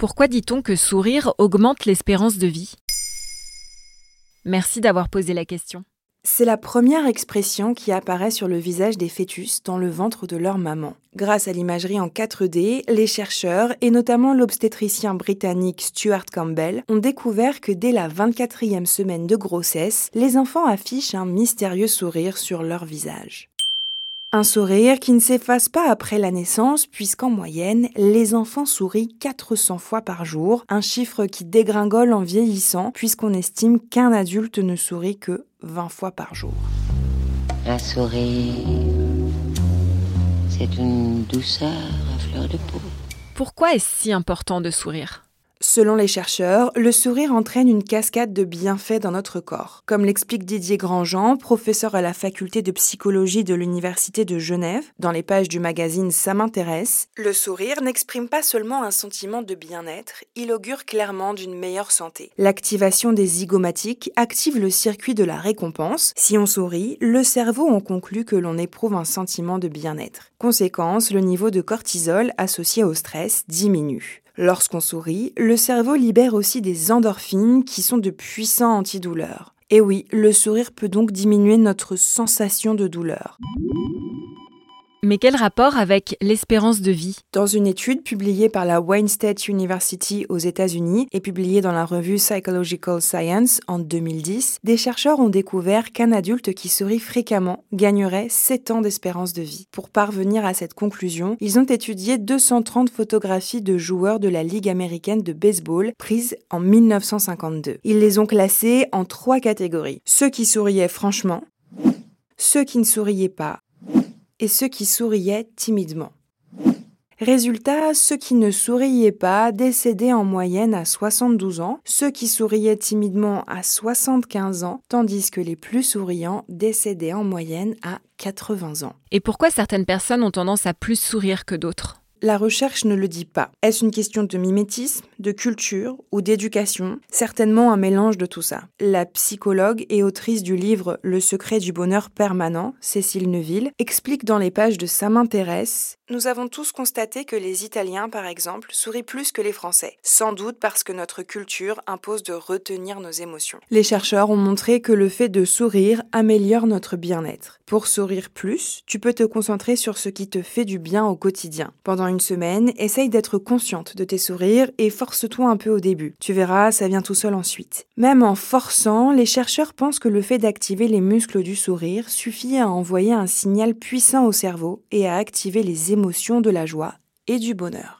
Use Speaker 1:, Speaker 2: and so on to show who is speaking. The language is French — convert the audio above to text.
Speaker 1: Pourquoi dit-on que sourire augmente l'espérance de vie? Merci d'avoir posé la question.
Speaker 2: C'est la première expression qui apparaît sur le visage des fœtus dans le ventre de leur maman. Grâce à l'imagerie en 4D, les chercheurs, et notamment l'obstétricien britannique Stuart Campbell, ont découvert que dès la 24e semaine de grossesse, les enfants affichent un mystérieux sourire sur leur visage. Un sourire qui ne s'efface pas après la naissance, puisqu'en moyenne, les enfants sourient 400 fois par jour, un chiffre qui dégringole en vieillissant, puisqu'on estime qu'un adulte ne sourit que 20 fois par jour.
Speaker 3: Un sourire, c'est une douceur à fleur de peau.
Speaker 1: Pourquoi est-ce si important de sourire?
Speaker 2: Selon les chercheurs, le sourire entraîne une cascade de bienfaits dans notre corps. Comme l'explique Didier Grandjean, professeur à la faculté de psychologie de l'Université de Genève, dans les pages du magazine Ça m'intéresse, le sourire n'exprime pas seulement un sentiment de bien-être, il augure clairement d'une meilleure santé. L'activation des zygomatiques active le circuit de la récompense. Si on sourit, le cerveau en conclut que l'on éprouve un sentiment de bien-être. Conséquence, le niveau de cortisol associé au stress diminue. Lorsqu'on sourit, le cerveau libère aussi des endorphines qui sont de puissants antidouleurs. Et oui, le sourire peut donc diminuer notre sensation de douleur.
Speaker 1: Mais quel rapport avec l'espérance de vie?
Speaker 2: Dans une étude publiée par la Wayne State University aux États-Unis et publiée dans la revue Psychological Science en 2010, des chercheurs ont découvert qu'un adulte qui sourit fréquemment gagnerait 7 ans d'espérance de vie. Pour parvenir à cette conclusion, ils ont étudié 230 photographies de joueurs de la Ligue américaine de baseball prises en 1952. Ils les ont classées en trois catégories. Ceux qui souriaient franchement, ceux qui ne souriaient pas et ceux qui souriaient timidement. Résultat, ceux qui ne souriaient pas décédaient en moyenne à 72 ans, ceux qui souriaient timidement à 75 ans, tandis que les plus souriants décédaient en moyenne à 80 ans.
Speaker 1: Et pourquoi certaines personnes ont tendance à plus sourire que d'autres?
Speaker 2: La recherche ne le dit pas. Est-ce une question de mimétisme, de culture ou d'éducation? Certainement un mélange de tout ça. La psychologue et autrice du livre Le secret du bonheur permanent, Cécile Neuville, explique dans les pages de Ça m'intéresse Nous avons tous constaté que les Italiens, par exemple, sourient plus que les Français, sans doute parce que notre culture impose de retenir nos émotions. Les chercheurs ont montré que le fait de sourire améliore notre bien-être. Pour sourire plus, tu peux te concentrer sur ce qui te fait du bien au quotidien. Pendant semaine, essaye d'être consciente de tes sourires et force-toi un peu au début. Tu verras, ça vient tout seul ensuite. Même en forçant, les chercheurs pensent que le fait d'activer les muscles du sourire suffit à envoyer un signal puissant au cerveau et à activer les émotions de la joie et du bonheur.